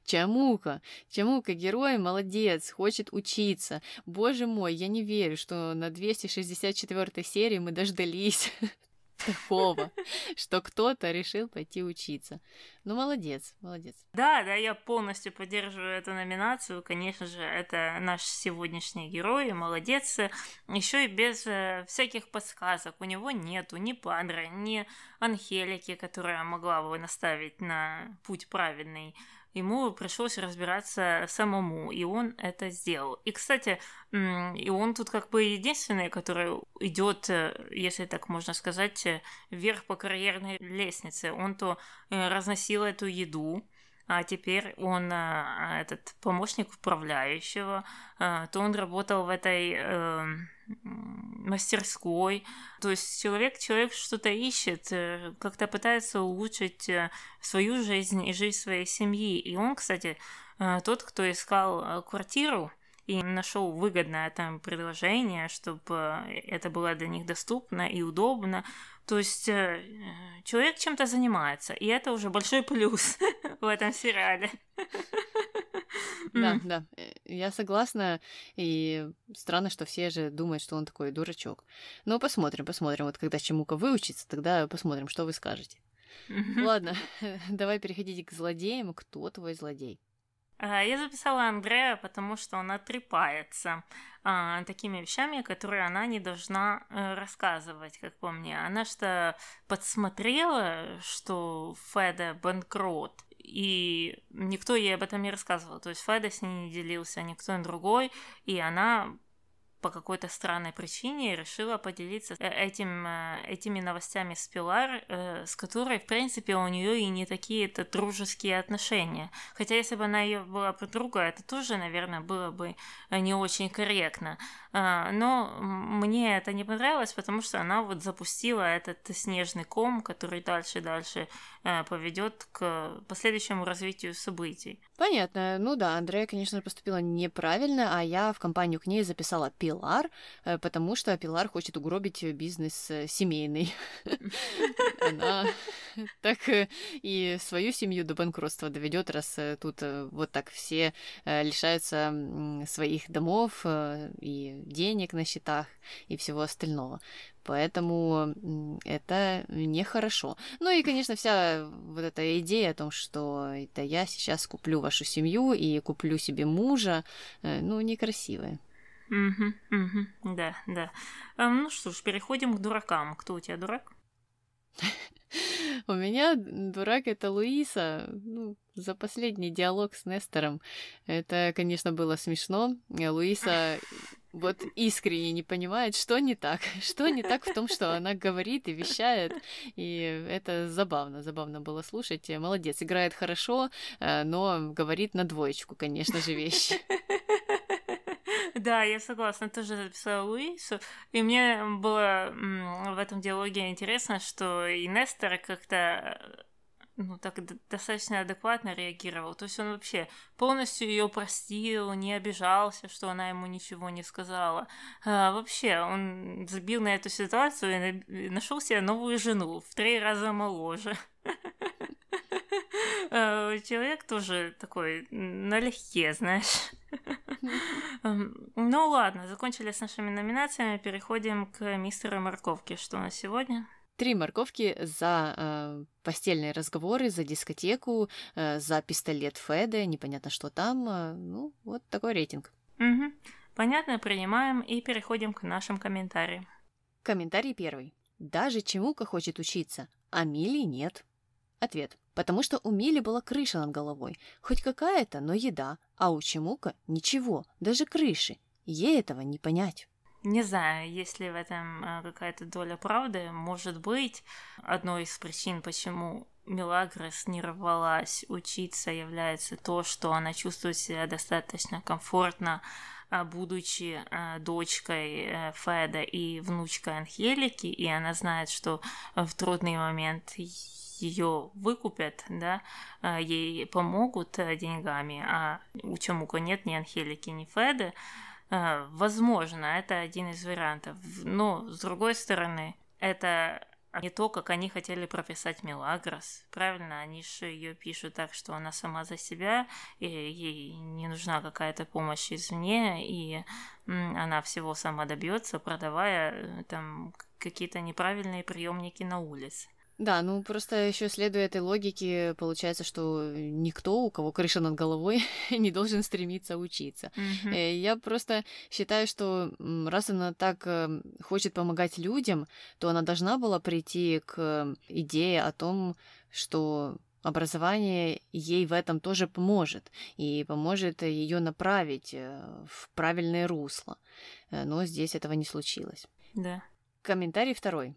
Чамука, Чамука, герой, молодец, хочет учиться. Боже мой, я не верю, что на 264 серии мы дождались такого, что кто-то решил пойти учиться. Ну, молодец, молодец. Да, да, я полностью поддерживаю эту номинацию. Конечно же, это наш сегодняшний герой, молодец. Еще и без э, всяких подсказок. У него нету ни Падре, ни Анхелики, которая могла бы наставить на путь правильный ему пришлось разбираться самому, и он это сделал. И, кстати, и он тут как бы единственный, который идет, э, если так можно сказать, э, вверх по карьерной лестнице. Он то э, разносил эту еду, а теперь он этот помощник управляющего, то он работал в этой эм, мастерской. То есть человек, человек что-то ищет, э, как-то пытается улучшить э, свою жизнь и жизнь своей семьи. И он, кстати, э, тот, кто искал квартиру, и нашел выгодное там предложение, чтобы это было для них доступно и удобно. То есть человек чем-то занимается, и это уже большой плюс в этом сериале. Да, да, э, я согласна, и странно, что все же думают, что он такой дурачок. Но посмотрим, посмотрим. Вот когда Чемука выучится, тогда посмотрим, что вы скажете. Ладно, давай переходите к злодеям. Кто твой злодей? А, я записала Андрея, потому что он отрепается а, такими вещами, которые она не должна а, рассказывать, как по мне. Она что подсмотрела, что Феда банкрот, и никто ей об этом не рассказывал. То есть Феда с ней не делился, никто другой, и она по какой-то странной причине решила поделиться э, этим, э, этими новостями с Пилар, э, с которой, в принципе, у нее и не такие-то дружеские отношения. Хотя, если бы она ее была подруга, это тоже, наверное, было бы не очень корректно. А, но мне это не понравилось, потому что она вот запустила этот снежный ком, который дальше и дальше поведет к последующему развитию событий. Понятно. Ну да, Андрея, конечно, поступила неправильно, а я в компанию к ней записала Пилар, э, потому что Пилар хочет угробить бизнес э, семейный. Она так э, и свою семью до банкротства доведет, раз тут вот так все лишаются своих домов и денег на счетах и всего остального. Поэтому это нехорошо. Ну и, конечно, вся вот эта идея о том, что это я сейчас куплю вашу семью и куплю себе мужа, э, ну, некрасивая. Угу, угу, да, да. А, ну что ж, переходим к дуракам. Кто у тебя дурак? У меня дурак это Луиса. Ну, за последний диалог с Нестором. Это, конечно, было смешно. Луиса вот искренне не понимает, что не так, что не так в том, что она говорит и вещает, и это забавно, забавно было слушать. Молодец, играет хорошо, э, но говорит на двоечку, конечно же, вещи. Да, я согласна, тоже записала Луису. И мне было в этом диалоге интересно, что и Нестор как-то ну, так достаточно адекватно реагировал. То есть он вообще полностью ее простил, не обижался, что она ему ничего не сказала. А, вообще, он забил на эту ситуацию и нашел себе новую жену в три раза моложе. А, человек тоже такой налегке, знаешь. Ну ладно, закончили с нашими номинациями, переходим к мистеру Морковке. Что у нас сегодня? Три морковки за э, постельные разговоры, за дискотеку, э, за пистолет Феда, непонятно что там. Э, ну, вот такой рейтинг. Угу. Понятно, принимаем и переходим к нашим комментариям. Комментарий первый. Даже Чемука хочет учиться, а Мили нет. Ответ. Потому что у Мили была крыша над головой. Хоть какая-то, но еда. А у Чемука ничего, даже крыши. Ей этого не понять. Не знаю, есть ли в этом э, какая-то доля правды. Может быть, одной из причин, почему Мелагрос не рвалась учиться, является то, что она чувствует себя достаточно комфортно, а, будучи э, дочкой э, Феда и внучкой Анхелики, и она знает, что в трудный момент ее выкупят, да, ей помогут деньгами, а у Чамука нет ни Анхелики, ни Феда, а, возможно, это один из вариантов. Но, с другой стороны, это не то, как они хотели прописать Мелагрос. Правильно, они же ее пишут так, что она сама за себя, и ей не нужна какая-то помощь извне, и она всего сама добьется, продавая э, там какие-то неправильные приемники на улице. Да, ну просто еще следуя этой логике, получается, что никто, у кого крыша над головой, не должен стремиться учиться. Mm-hmm. Я просто считаю, что раз она так э, хочет помогать людям, то она должна была прийти к идее о том, что образование ей в этом тоже поможет и поможет ее направить э, в правильное русло. Но здесь этого не случилось. Да. Комментарий второй.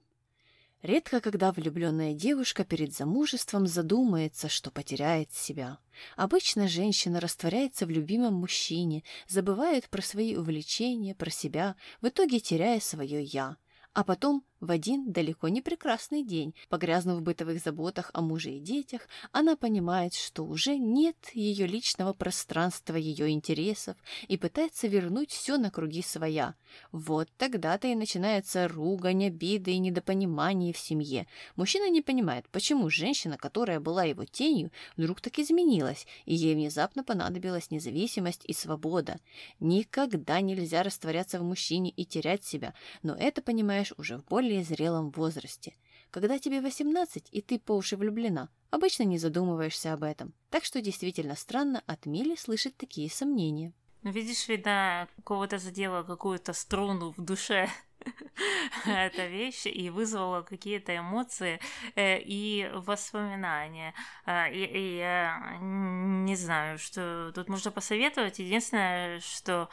Редко когда влюбленная девушка перед замужеством задумается, что потеряет себя. Обычно женщина растворяется в любимом мужчине, забывает про свои увлечения, про себя, в итоге теряя свое «я». А потом, в один далеко не прекрасный день, погрязнув в бытовых заботах о муже и детях, она понимает, что уже нет ее личного пространства, ее интересов, и пытается вернуть все на круги своя. Вот тогда-то и начинается ругань, обиды и недопонимание в семье. Мужчина не понимает, почему женщина, которая была его тенью, вдруг так изменилась, и ей внезапно понадобилась независимость и свобода. Никогда нельзя растворяться в мужчине и терять себя, но это, понимаешь, уже в более зрелом возрасте. Когда тебе 18, и ты по уши влюблена, обычно не задумываешься об этом. Так что действительно странно от Мили слышать такие сомнения. Ну, видишь, видно, кого-то задела какую-то струну в душе эта вещь и вызвала какие-то эмоции э, и воспоминания. Э, и, и я не знаю, что тут можно посоветовать. Единственное, что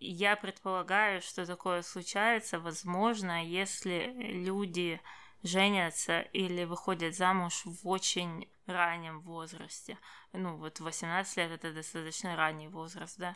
я предполагаю, что такое случается, возможно, если люди женятся или выходят замуж в очень раннем возрасте. Ну, вот 18 лет это достаточно ранний возраст, да.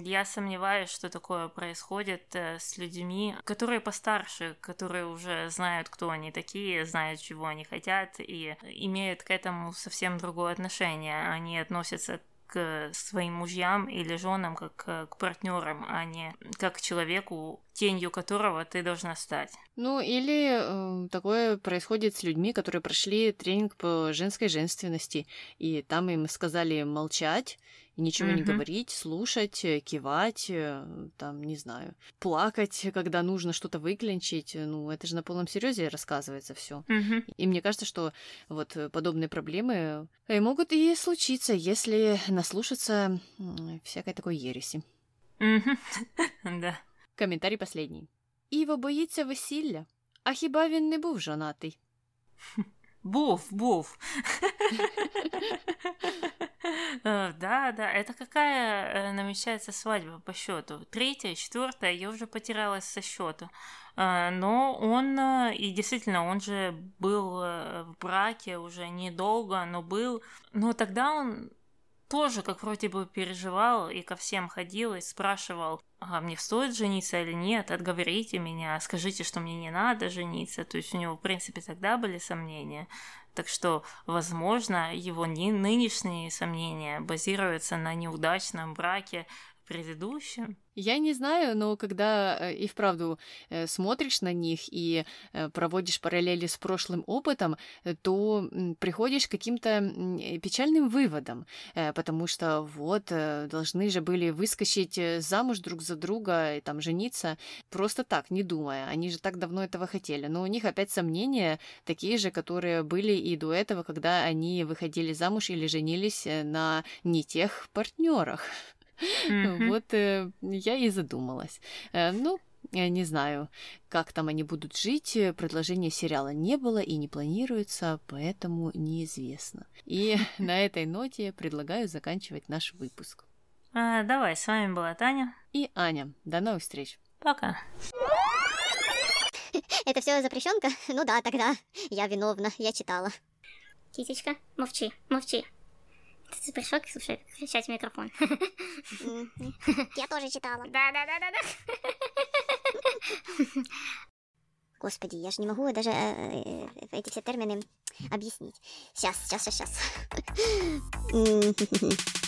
Я сомневаюсь, что такое происходит э, с людьми, которые постарше, которые уже знают, кто они такие, знают, чего они хотят, и имеют к этому совсем другое отношение. Они относятся к своим мужьям или женам как к партнерам, а не как к человеку, тенью которого ты должна стать. Ну, или э, такое происходит с людьми, которые прошли тренинг по женской женственности, и там им сказали молчать, и ничего mm-hmm. не говорить, слушать, э, кивать, э, там, не знаю, плакать, когда нужно что-то выклинчить. Ну, это же на полном серьезе рассказывается все. Mm-hmm. И мне кажется, что вот подобные проблемы могут и случиться, если наслушаться всякой такой ереси. Mm-hmm. да. Коментарій последній. Іво боїться весілля, а хіба він не був жонатий? Був, був. Да, да, это какая э, намечается свадьба по счету? Третья, четвертая, я уже потерялась со счету. А, но он, э, и действительно, он же был э, в браке уже недолго, но был. Но тогда он тоже как вроде бы переживал и ко всем ходил и спрашивал, а мне стоит жениться или нет, отговорите меня, скажите, что мне не надо жениться. То есть у него, в принципе, тогда были сомнения. Так что, возможно, его нынешние сомнения базируются на неудачном браке предыдущем. Я не знаю, но когда э, и вправду э, смотришь на них и э, проводишь параллели с прошлым опытом, то приходишь к каким-то печальным выводам, потому что вот должны же были выскочить замуж друг за друга и там жениться просто так, не думая. Они же так давно этого хотели. Но у них опять сомнения такие же, которые были и до этого, когда они выходили замуж или женились на не тех партнерах. Mm-hmm. Вот э, я и задумалась. Э, ну, я не знаю, как там они будут жить. Предложения сериала не было и не планируется, поэтому неизвестно. И на этой ноте предлагаю заканчивать наш выпуск. А, давай, с вами была Таня. И Аня. До новых встреч. Пока. Это все запрещенка? Ну да, тогда. Я виновна, я читала. Китечка, молчи, молчи. Ты пришел, слушай, кричать в микрофон. Я тоже читала. Да, да, да, да, да. Господи, я же не могу даже э, э, эти все термины объяснить. Сейчас, сейчас, сейчас, сейчас.